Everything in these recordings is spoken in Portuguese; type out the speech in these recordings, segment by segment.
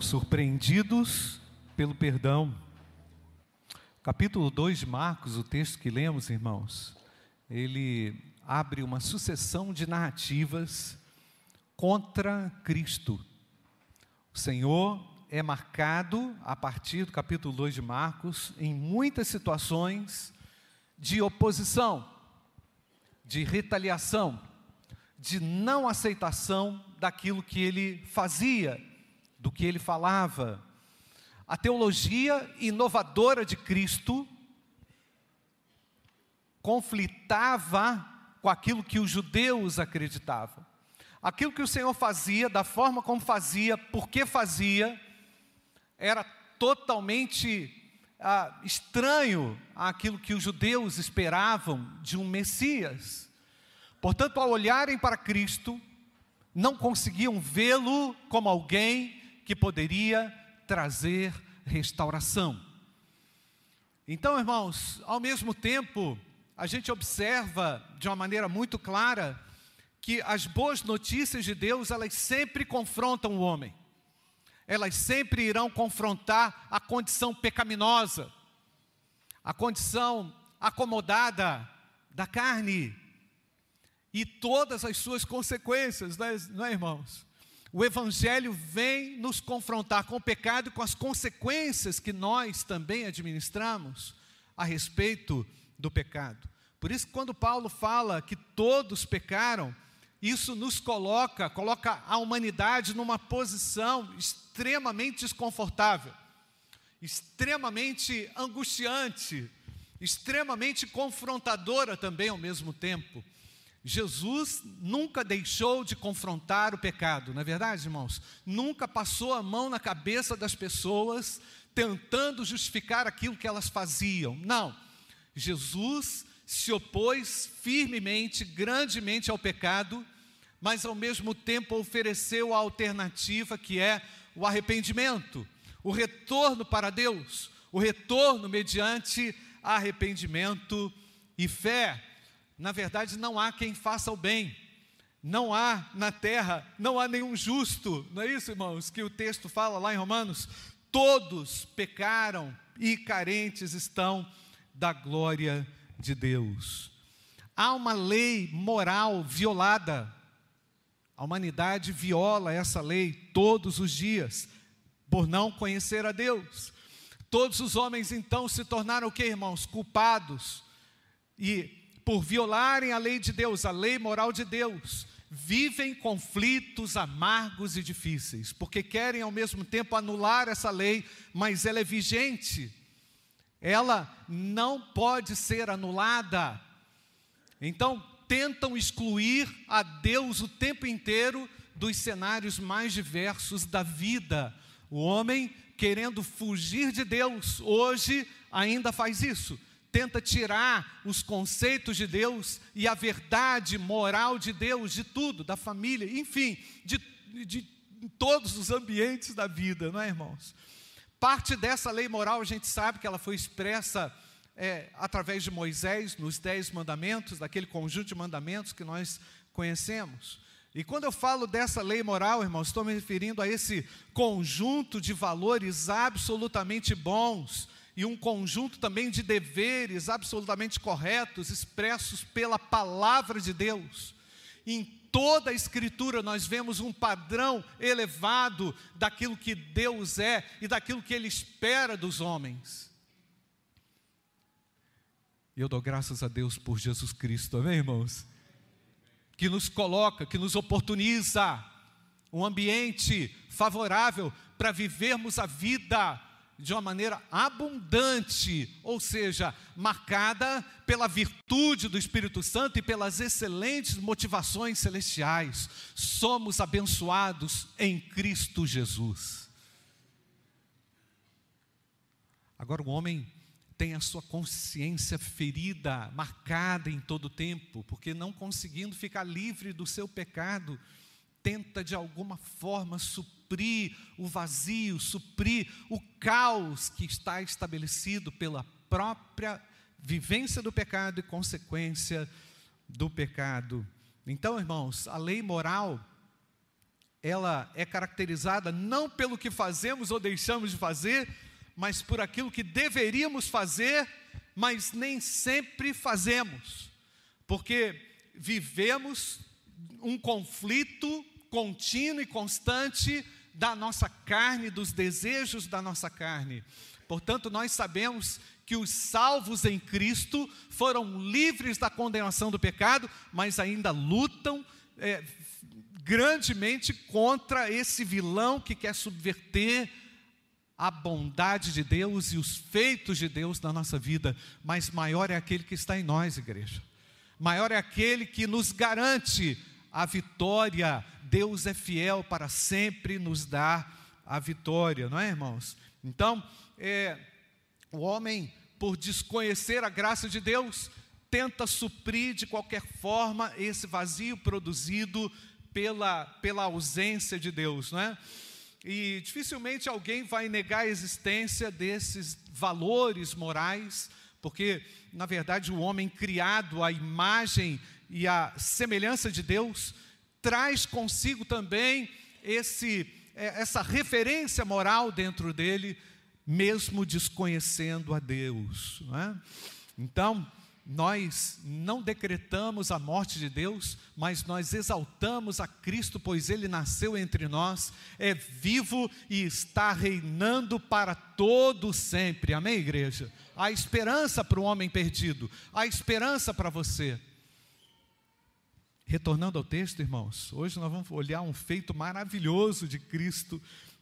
surpreendidos pelo perdão. Capítulo 2 de Marcos, o texto que lemos, irmãos, ele abre uma sucessão de narrativas contra Cristo. O Senhor é marcado, a partir do capítulo 2 de Marcos, em muitas situações de oposição, de retaliação, de não aceitação daquilo que ele fazia, do que ele falava. A teologia inovadora de Cristo conflitava com aquilo que os judeus acreditavam. Aquilo que o Senhor fazia, da forma como fazia, por que fazia, era totalmente ah, estranho àquilo que os judeus esperavam de um Messias. Portanto, ao olharem para Cristo, não conseguiam vê-lo como alguém que poderia trazer restauração. Então, irmãos, ao mesmo tempo, a gente observa de uma maneira muito clara que as boas notícias de Deus, elas sempre confrontam o homem. Elas sempre irão confrontar a condição pecaminosa, a condição acomodada da carne e todas as suas consequências, não é, irmãos? O Evangelho vem nos confrontar com o pecado e com as consequências que nós também administramos a respeito do pecado. Por isso, quando Paulo fala que todos pecaram, isso nos coloca, coloca a humanidade numa posição extremamente desconfortável, extremamente angustiante, extremamente confrontadora também ao mesmo tempo. Jesus nunca deixou de confrontar o pecado, não é verdade, irmãos? Nunca passou a mão na cabeça das pessoas tentando justificar aquilo que elas faziam. Não. Jesus se opôs firmemente, grandemente ao pecado, mas ao mesmo tempo ofereceu a alternativa que é o arrependimento, o retorno para Deus, o retorno mediante arrependimento e fé. Na verdade, não há quem faça o bem, não há na terra, não há nenhum justo, não é isso, irmãos, que o texto fala lá em Romanos? Todos pecaram e carentes estão da glória de de Deus. Há uma lei moral violada. A humanidade viola essa lei todos os dias, por não conhecer a Deus. Todos os homens então se tornaram o que, irmãos? Culpados. E por violarem a lei de Deus, a lei moral de Deus, vivem conflitos amargos e difíceis, porque querem ao mesmo tempo anular essa lei, mas ela é vigente ela não pode ser anulada. Então, tentam excluir a Deus o tempo inteiro dos cenários mais diversos da vida. O homem, querendo fugir de Deus, hoje ainda faz isso. Tenta tirar os conceitos de Deus e a verdade moral de Deus, de tudo, da família, enfim, de, de, todos os ambientes da vida, não é, irmãos? Parte dessa lei moral a gente sabe que ela foi expressa é, através de Moisés, nos Dez Mandamentos, daquele conjunto de mandamentos que nós conhecemos. E quando eu falo dessa lei moral, irmãos, estou me referindo a esse conjunto de valores absolutamente bons e um conjunto também de deveres absolutamente corretos expressos pela palavra de Deus. Em toda a Escritura nós vemos um padrão elevado daquilo que Deus é e daquilo que Ele espera dos homens. E eu dou graças a Deus por Jesus Cristo, amém, irmãos? Que nos coloca, que nos oportuniza um ambiente favorável para vivermos a vida de uma maneira abundante, ou seja, marcada pela virtude do Espírito Santo e pelas excelentes motivações celestiais. Somos abençoados em Cristo Jesus. Agora, o homem tem a sua consciência ferida, marcada em todo o tempo, porque não conseguindo ficar livre do seu pecado, tenta de alguma forma suprir o vazio, suprir o caos que está estabelecido pela própria vivência do pecado e consequência do pecado. Então, irmãos, a lei moral ela é caracterizada não pelo que fazemos ou deixamos de fazer, mas por aquilo que deveríamos fazer, mas nem sempre fazemos, porque vivemos um conflito contínuo e constante da nossa carne, dos desejos da nossa carne. Portanto, nós sabemos que os salvos em Cristo foram livres da condenação do pecado, mas ainda lutam é, grandemente contra esse vilão que quer subverter a bondade de Deus e os feitos de Deus na nossa vida, mas maior é aquele que está em nós, igreja. Maior é aquele que nos garante a vitória. Deus é fiel para sempre nos dar a vitória, não é, irmãos? Então, é, o homem, por desconhecer a graça de Deus, tenta suprir de qualquer forma esse vazio produzido pela, pela ausência de Deus, não é? E dificilmente alguém vai negar a existência desses valores morais, porque, na verdade, o homem criado à imagem e à semelhança de Deus traz consigo também esse, é, essa referência moral dentro dele, mesmo desconhecendo a Deus. É? Então, nós não decretamos a morte de Deus, mas nós exaltamos a Cristo, pois ele nasceu entre nós, é vivo e está reinando para todo sempre. Amém, igreja? Há esperança para o homem perdido, há esperança para você. Retornando ao texto, irmãos, hoje nós vamos olhar um feito maravilhoso de Cristo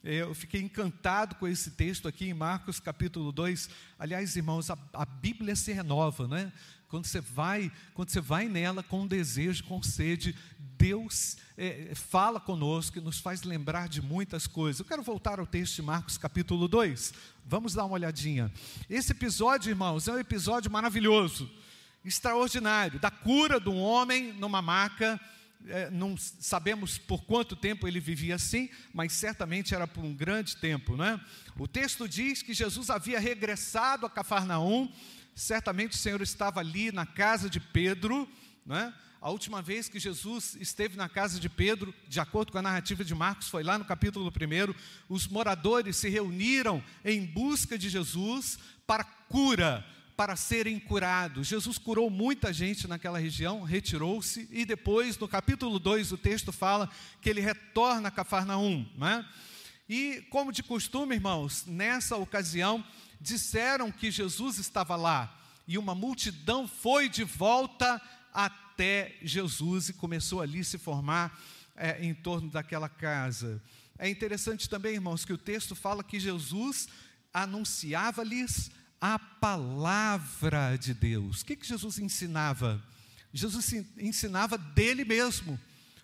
eu fiquei encantado com esse texto aqui em Marcos capítulo 2. Aliás, irmãos, a, a Bíblia se renova, né? Quando você vai, quando você vai nela com desejo, com sede, Deus é, fala conosco e nos faz lembrar de muitas coisas. Eu quero voltar ao texto de Marcos capítulo 2. Vamos dar uma olhadinha. Esse episódio, irmãos, é um episódio maravilhoso, extraordinário, da cura de um homem numa maca. É, não sabemos por quanto tempo ele vivia assim, mas certamente era por um grande tempo, né? O texto diz que Jesus havia regressado a Cafarnaum certamente o Senhor estava ali na casa de Pedro, né? A última vez que Jesus esteve na casa de Pedro, de acordo com a narrativa de Marcos, foi lá no capítulo 1. Os moradores se reuniram em busca de Jesus para cura, para serem curados. Jesus curou muita gente naquela região, retirou-se, e depois, no capítulo 2, o texto fala que ele retorna a Cafarnaum. Né? E, como de costume, irmãos, nessa ocasião, disseram que Jesus estava lá, e uma multidão foi de volta até Jesus e começou ali se formar é, em torno daquela casa. É interessante também, irmãos, que o texto fala que Jesus anunciava-lhes a palavra de Deus. O que, que Jesus ensinava? Jesus ensinava dele mesmo,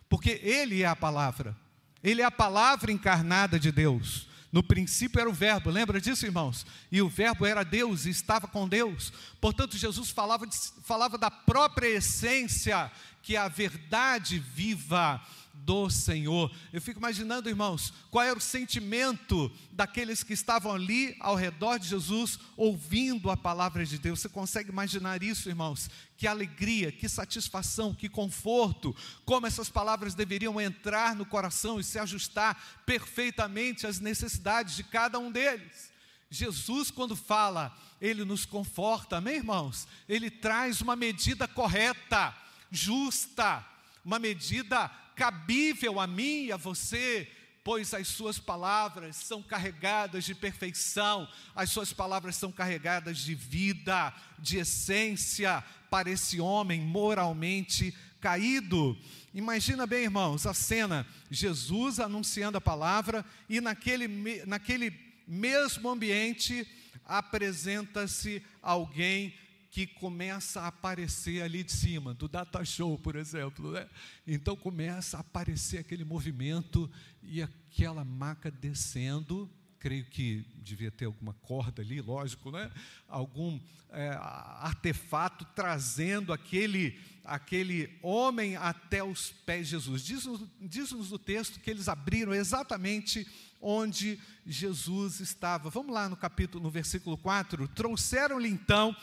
porque ele é a palavra, ele é a palavra encarnada de Deus. No princípio era o Verbo, lembra disso, irmãos? E o Verbo era Deus e estava com Deus. Portanto, Jesus falava, de, falava da própria essência, que é a verdade viva do Senhor. Eu fico imaginando, irmãos, qual era o sentimento daqueles que estavam ali ao redor de Jesus, ouvindo a palavra de Deus. Você consegue imaginar isso, irmãos? Que alegria, que satisfação, que conforto, como essas palavras deveriam entrar no coração e se ajustar perfeitamente às necessidades de cada um deles. Jesus, quando fala, ele nos conforta, amém, irmãos? Ele traz uma medida correta, justa, uma medida cabível a mim e a você, pois as suas palavras são carregadas de perfeição, as suas palavras são carregadas de vida, de essência para esse homem moralmente caído. Imagina bem, irmãos, a cena: Jesus anunciando a palavra e naquele, naquele mesmo ambiente apresenta-se alguém que começa a aparecer ali de cima, do data show, por exemplo. Né? Então começa a aparecer aquele movimento e aquela maca descendo. Creio que devia ter alguma corda ali, lógico, né? Algum é, artefato trazendo aquele, aquele homem até os pés de Jesus. Diz-nos diz o texto que eles abriram exatamente onde Jesus estava. Vamos lá no capítulo, no versículo 4. Trouxeram-lhe então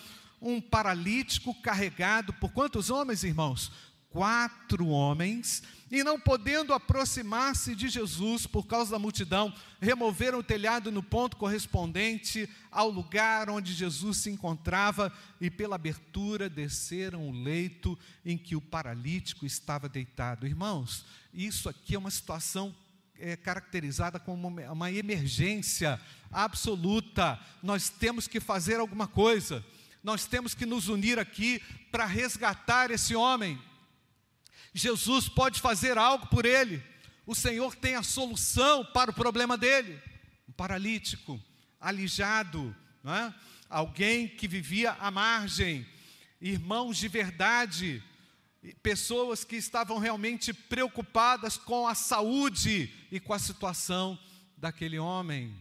um paralítico carregado por quantos homens, irmãos? quatro homens, e não podendo aproximar-se de Jesus por causa da multidão, removeram o telhado no ponto correspondente ao lugar onde Jesus se encontrava e pela abertura desceram o leito em que o paralítico estava deitado. Irmãos, isso aqui é uma situação é, caracterizada como uma, uma emergência absoluta. Nós temos que fazer alguma coisa. Nós temos que nos unir aqui para resgatar esse homem. Jesus pode fazer algo por ele. O Senhor tem a solução para o problema dele. Um paralítico, alijado, é? alguém que vivia à margem, irmãos de verdade, pessoas que estavam realmente preocupadas com a saúde e com a situação daquele homem.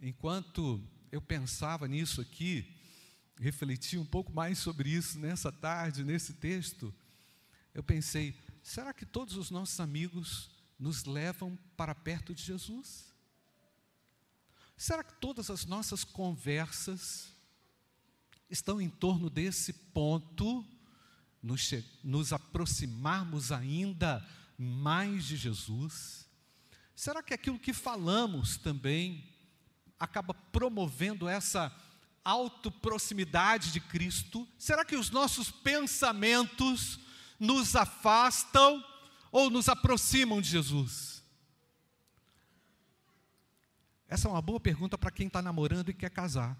Enquanto eu pensava nisso aqui, refleti um pouco mais sobre isso nessa tarde, nesse texto, eu pensei: será que todos os nossos amigos nos levam para perto de Jesus? Será que todas as nossas conversas estão em torno desse ponto, nos, nos aproximarmos ainda mais de Jesus? Será que aquilo que falamos também acaba promovendo essa autoproximidade de Cristo? Será que os nossos pensamentos nos afastam ou nos aproximam de Jesus? Essa é uma boa pergunta para quem está namorando e quer casar.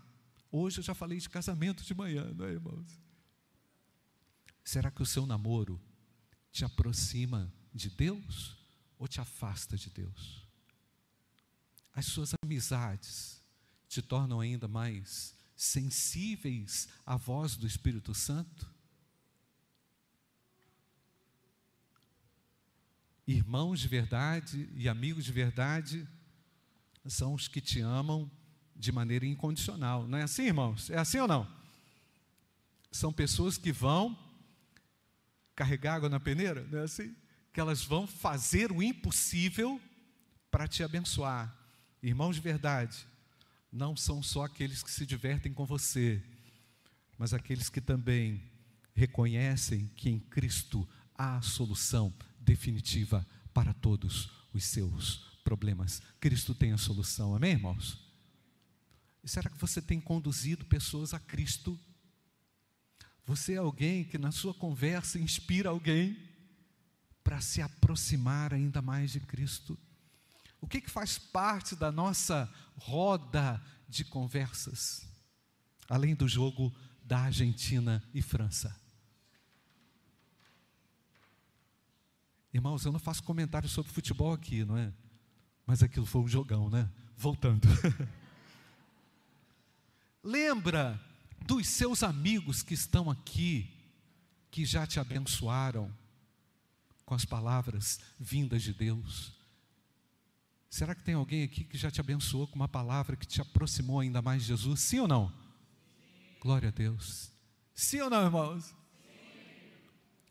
Hoje eu já falei de casamento de manhã, não é, irmãos? Será que o seu namoro te aproxima de Deus ou te afasta de Deus? As suas amizades te tornam ainda mais sensíveis à voz do Espírito Santo? Irmãos de verdade e amigos de verdade são os que te amam de maneira incondicional. Não é assim, irmãos? É assim ou não? São pessoas que vão carregar água na peneira, não é assim? Que elas vão fazer o impossível para te abençoar. Irmãos de verdade, não são só aqueles que se divertem com você, mas aqueles que também reconhecem que em Cristo há a solução definitiva para todos os seus problemas. Cristo tem a solução, amém, irmãos? E será que você tem conduzido pessoas a Cristo? Você é alguém que na sua conversa inspira alguém para se aproximar ainda mais de Cristo? O que, que faz parte da nossa roda de conversas? Além do jogo da Argentina e França. Irmãos, eu não faço comentário sobre futebol aqui, não é? Mas aquilo foi um jogão, né? Voltando. Lembra dos seus amigos que estão aqui, que já te abençoaram com as palavras vindas de Deus. Será que tem alguém aqui que já te abençoou com uma palavra que te aproximou ainda mais de Jesus? Sim ou não? Sim. Glória a Deus. Sim ou não, irmãos? Sim.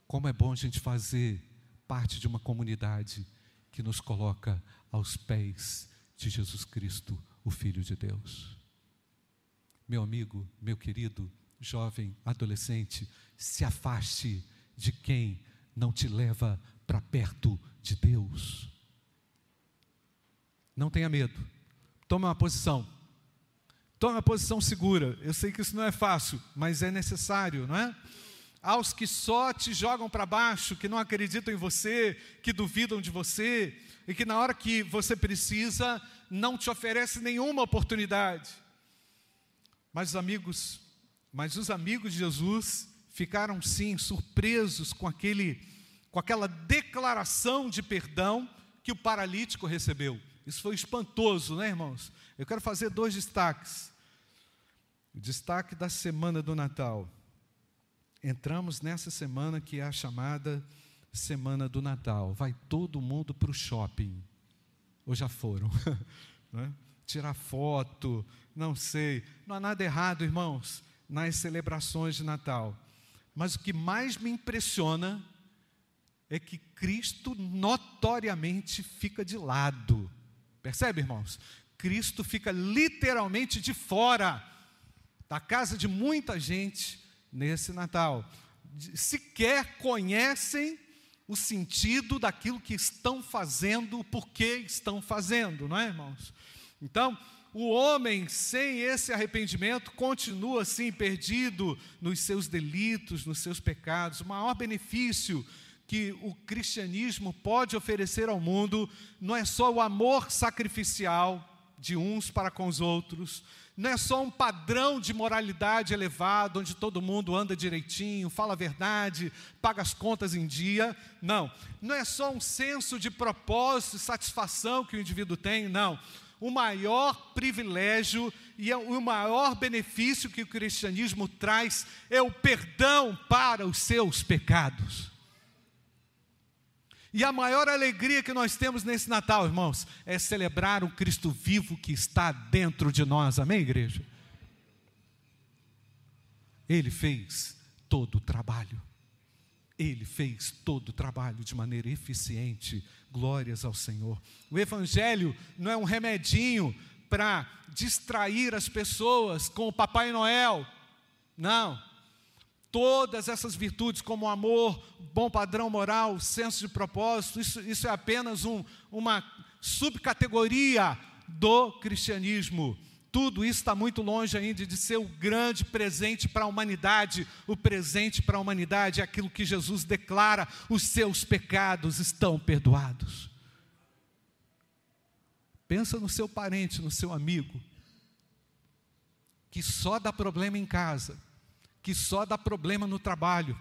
Como é bom a gente fazer parte de uma comunidade que nos coloca aos pés de Jesus Cristo, o Filho de Deus. Meu amigo, meu querido, jovem, adolescente, se afaste de quem não te leva para perto de Deus. Não tenha medo. Tome uma posição. Tome uma posição segura. Eu sei que isso não é fácil, mas é necessário, não é? Aos que só te jogam para baixo, que não acreditam em você, que duvidam de você, e que na hora que você precisa, não te oferece nenhuma oportunidade. Mas os amigos, mas os amigos de Jesus ficaram sim surpresos com aquele com aquela declaração de perdão que o paralítico recebeu. Isso foi espantoso, né, irmãos? Eu quero fazer dois destaques. Destaque da semana do Natal. Entramos nessa semana que é a chamada Semana do Natal. Vai todo mundo para o shopping. Ou já foram? né? Tirar foto, não sei. Não há nada errado, irmãos, nas celebrações de Natal. Mas o que mais me impressiona é que Cristo notoriamente fica de lado Percebe, irmãos? Cristo fica literalmente de fora da casa de muita gente nesse Natal. sequer conhecem o sentido daquilo que estão fazendo, o porquê estão fazendo, não é, irmãos? Então, o homem sem esse arrependimento continua assim perdido nos seus delitos, nos seus pecados. O maior benefício que o cristianismo pode oferecer ao mundo não é só o amor sacrificial de uns para com os outros, não é só um padrão de moralidade elevado, onde todo mundo anda direitinho, fala a verdade, paga as contas em dia. Não. Não é só um senso de propósito e satisfação que o indivíduo tem, não. O maior privilégio e é o maior benefício que o cristianismo traz é o perdão para os seus pecados. E a maior alegria que nós temos nesse Natal, irmãos, é celebrar o Cristo vivo que está dentro de nós. Amém, igreja? Ele fez todo o trabalho. Ele fez todo o trabalho de maneira eficiente. Glórias ao Senhor. O Evangelho não é um remedinho para distrair as pessoas com o Papai Noel. Não todas essas virtudes, como amor, bom padrão moral, senso de propósito, isso, isso é apenas um, uma subcategoria do cristianismo. Tudo isso está muito longe ainda de ser o grande presente para a humanidade. O presente para a humanidade é aquilo que Jesus declara: os seus pecados estão perdoados. Pensa no seu parente, no seu amigo, que só dá problema em casa, que só dá problema no trabalho.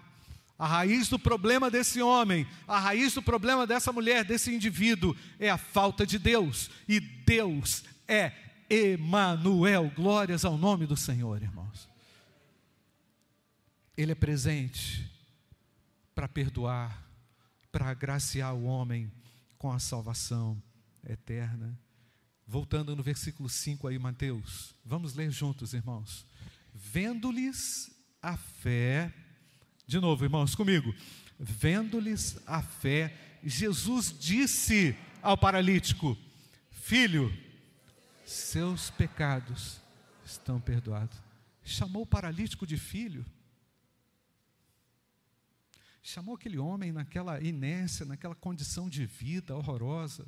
A raiz do problema desse homem, a raiz do problema dessa mulher, desse indivíduo, é a falta de Deus. E Deus é Emanuel. Glórias ao nome do Senhor, irmãos. Ele é presente para perdoar, para agraciar o homem com a salvação eterna. Voltando no versículo 5 aí, Mateus, vamos ler juntos, irmãos. Vendo-lhes a fé, de novo, irmãos, comigo. Vendo-lhes a fé, Jesus disse ao paralítico: Filho, seus pecados estão perdoados. Chamou o paralítico de filho. Chamou aquele homem naquela inércia, naquela condição de vida horrorosa.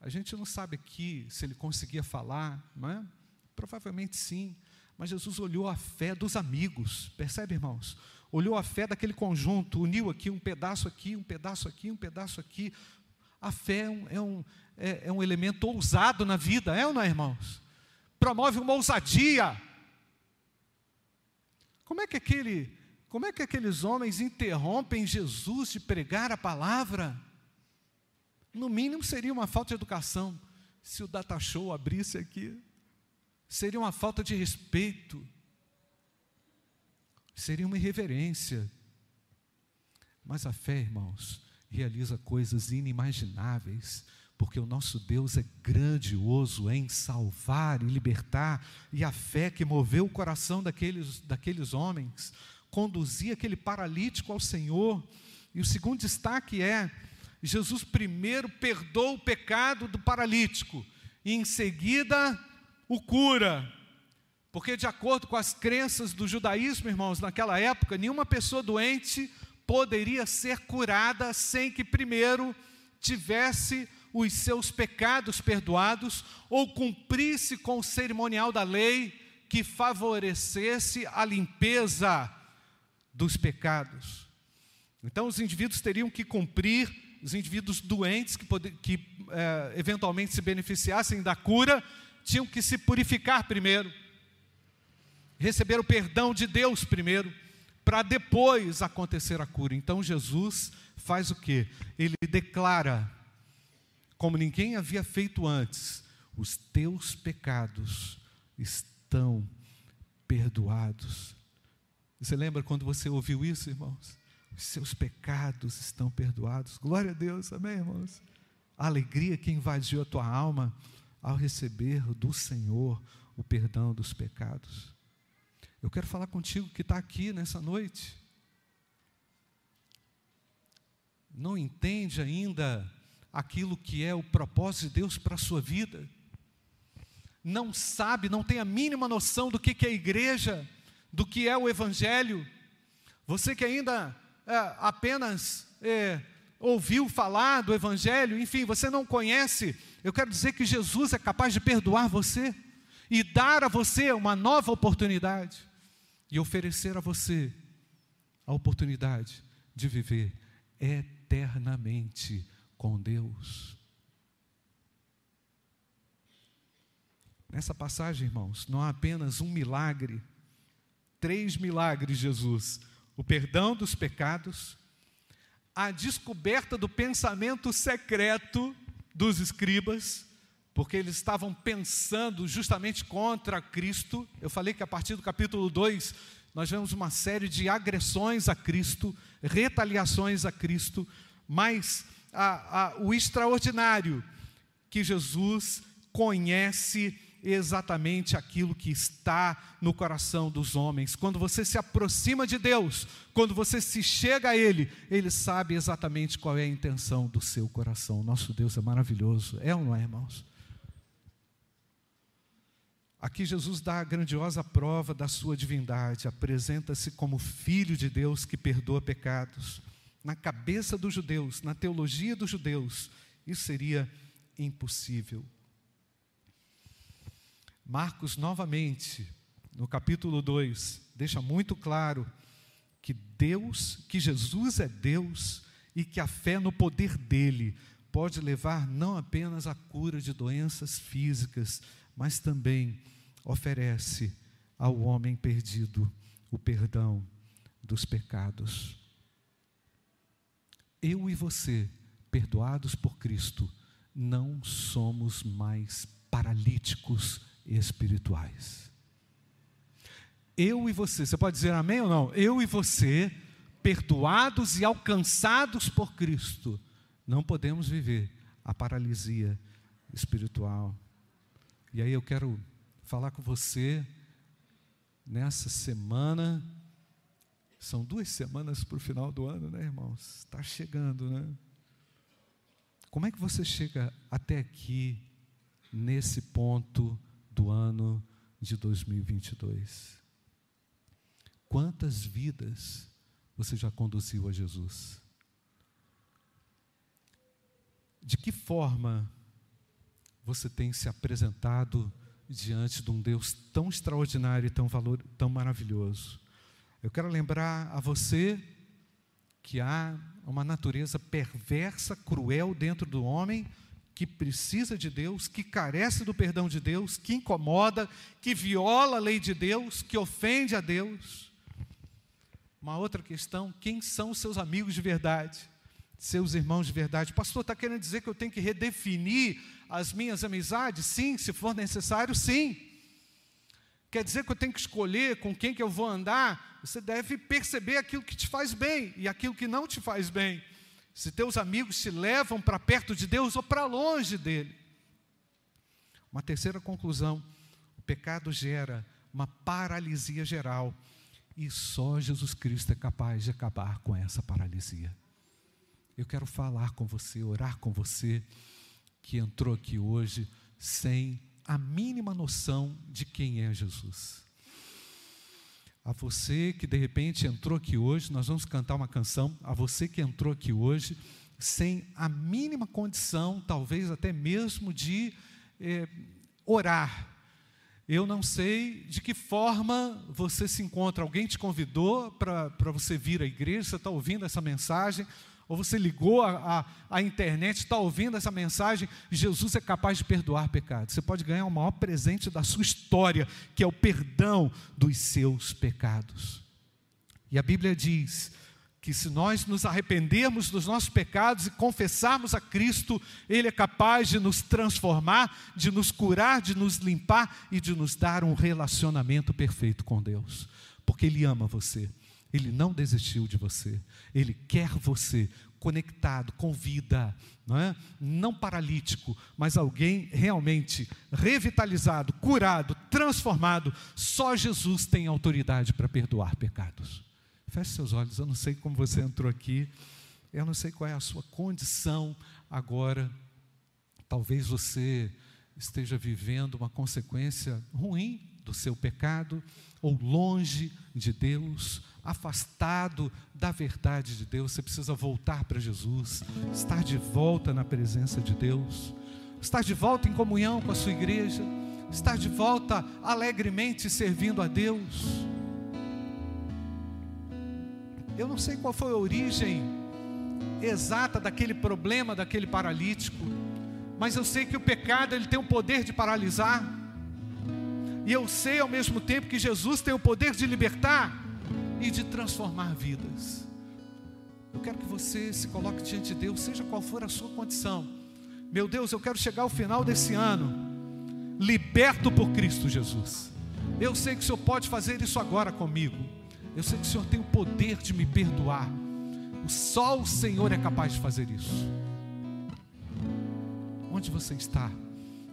A gente não sabe aqui se ele conseguia falar, não é? Provavelmente sim. Mas Jesus olhou a fé dos amigos, percebe, irmãos? Olhou a fé daquele conjunto, uniu aqui um pedaço aqui, um pedaço aqui, um pedaço aqui. A fé é um, é um, é, é um elemento ousado na vida, é ou não é, irmãos? Promove uma ousadia. Como é que aquele, como é que aqueles homens interrompem Jesus de pregar a palavra? No mínimo seria uma falta de educação. Se o data show abrisse aqui, seria uma falta de respeito, seria uma irreverência. Mas a fé, irmãos, realiza coisas inimagináveis, porque o nosso Deus é grandioso em salvar e libertar, e a fé que moveu o coração daqueles, daqueles homens, conduzia aquele paralítico ao Senhor. E o segundo destaque é: Jesus primeiro perdoou o pecado do paralítico, e em seguida o cura. Porque, de acordo com as crenças do judaísmo, irmãos, naquela época, nenhuma pessoa doente poderia ser curada sem que primeiro tivesse os seus pecados perdoados ou cumprisse com o cerimonial da lei que favorecesse a limpeza dos pecados. Então, os indivíduos teriam que cumprir, os indivíduos doentes que, que é, eventualmente se beneficiassem da cura, tinham que se purificar primeiro, receber o perdão de Deus primeiro, para depois acontecer a cura. Então Jesus faz o que? Ele declara, como ninguém havia feito antes: os teus pecados estão perdoados. Você lembra quando você ouviu isso, irmãos? Os seus pecados estão perdoados. Glória a Deus, amém, irmãos? A alegria que invadiu a tua alma ao receber do Senhor o perdão dos pecados. Eu quero falar contigo que está aqui nessa noite. Não entende ainda aquilo que é o propósito de Deus para a sua vida. Não sabe, não tem a mínima noção do que, que é a igreja, do que é o Evangelho. Você que ainda é, apenas é, ouviu falar do Evangelho, enfim, você não conhece, eu quero dizer que Jesus é capaz de perdoar você e dar a você uma nova oportunidade e oferecer a você a oportunidade de viver eternamente com Deus. Nessa passagem, irmãos, não há apenas um milagre, três milagres, Jesus: o perdão dos pecados, a descoberta do pensamento secreto dos escribas, porque eles estavam pensando justamente contra Cristo. Eu falei que a partir do capítulo 2 nós vemos uma série de agressões a Cristo, retaliações a Cristo, mas a, a, o extraordinário que Jesus conhece exatamente aquilo que está no coração dos homens. Quando você se aproxima de Deus, quando você se chega a Ele, Ele sabe exatamente qual é a intenção do seu coração. Nosso Deus é maravilhoso, é ou não é, irmãos? Aqui Jesus dá a grandiosa prova da sua divindade, apresenta-se como filho de Deus que perdoa pecados. Na cabeça dos judeus, na teologia dos judeus, isso seria impossível. Marcos, novamente, no capítulo 2, deixa muito claro que Deus, que Jesus é Deus e que a fé no poder dele pode levar não apenas à cura de doenças físicas, mas também oferece ao homem perdido o perdão dos pecados. Eu e você, perdoados por Cristo, não somos mais paralíticos espirituais. Eu e você, você pode dizer amém ou não? Eu e você, perdoados e alcançados por Cristo, não podemos viver a paralisia espiritual. E aí eu quero falar com você nessa semana. São duas semanas para o final do ano, né, irmãos? Está chegando, né? Como é que você chega até aqui, nesse ponto do ano de 2022. Quantas vidas você já conduziu a Jesus? De que forma você tem se apresentado diante de um Deus tão extraordinário e tão, valor, tão maravilhoso? Eu quero lembrar a você que há uma natureza perversa, cruel dentro do homem, que precisa de Deus, que carece do perdão de Deus, que incomoda, que viola a lei de Deus, que ofende a Deus. Uma outra questão: quem são os seus amigos de verdade? Seus irmãos de verdade. Pastor está querendo dizer que eu tenho que redefinir as minhas amizades? Sim, se for necessário, sim. Quer dizer que eu tenho que escolher com quem que eu vou andar? Você deve perceber aquilo que te faz bem e aquilo que não te faz bem se teus amigos te levam para perto de Deus ou para longe dele. Uma terceira conclusão: o pecado gera uma paralisia geral e só Jesus Cristo é capaz de acabar com essa paralisia. Eu quero falar com você, orar com você que entrou aqui hoje sem a mínima noção de quem é Jesus. A você que de repente entrou aqui hoje, nós vamos cantar uma canção. A você que entrou aqui hoje, sem a mínima condição, talvez até mesmo de eh, orar. Eu não sei de que forma você se encontra. Alguém te convidou para você vir à igreja, você está ouvindo essa mensagem, ou você ligou a internet, está ouvindo essa mensagem, Jesus é capaz de perdoar pecados. Você pode ganhar o maior presente da sua história, que é o perdão dos seus pecados. E a Bíblia diz que se nós nos arrependermos dos nossos pecados e confessarmos a Cristo, Ele é capaz de nos transformar, de nos curar, de nos limpar e de nos dar um relacionamento perfeito com Deus, porque Ele ama você. Ele não desistiu de você. Ele quer você conectado, com vida, não, é? não paralítico, mas alguém realmente revitalizado, curado, transformado. Só Jesus tem autoridade para perdoar pecados. Feche seus olhos, eu não sei como você entrou aqui, eu não sei qual é a sua condição agora. Talvez você esteja vivendo uma consequência ruim do seu pecado, ou longe de Deus, afastado da verdade de Deus, você precisa voltar para Jesus, estar de volta na presença de Deus, estar de volta em comunhão com a sua igreja, estar de volta alegremente servindo a Deus. Eu não sei qual foi a origem exata daquele problema daquele paralítico, mas eu sei que o pecado ele tem o poder de paralisar. E eu sei ao mesmo tempo que Jesus tem o poder de libertar e de transformar vidas. Eu quero que você se coloque diante de Deus, seja qual for a sua condição. Meu Deus, eu quero chegar ao final desse ano liberto por Cristo Jesus. Eu sei que o Senhor pode fazer isso agora comigo. Eu sei que o Senhor tem o poder de me perdoar. Só o Senhor é capaz de fazer isso. Onde você está?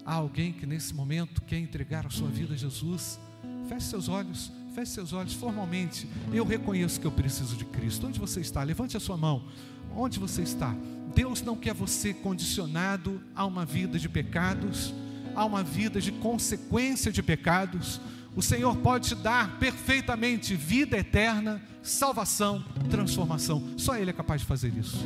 Há alguém que nesse momento quer entregar a sua vida a Jesus? Feche seus olhos, feche seus olhos formalmente. Eu reconheço que eu preciso de Cristo. Onde você está? Levante a sua mão. Onde você está? Deus não quer você condicionado a uma vida de pecados, a uma vida de consequência de pecados o Senhor pode te dar perfeitamente vida eterna, salvação, transformação. Só Ele é capaz de fazer isso.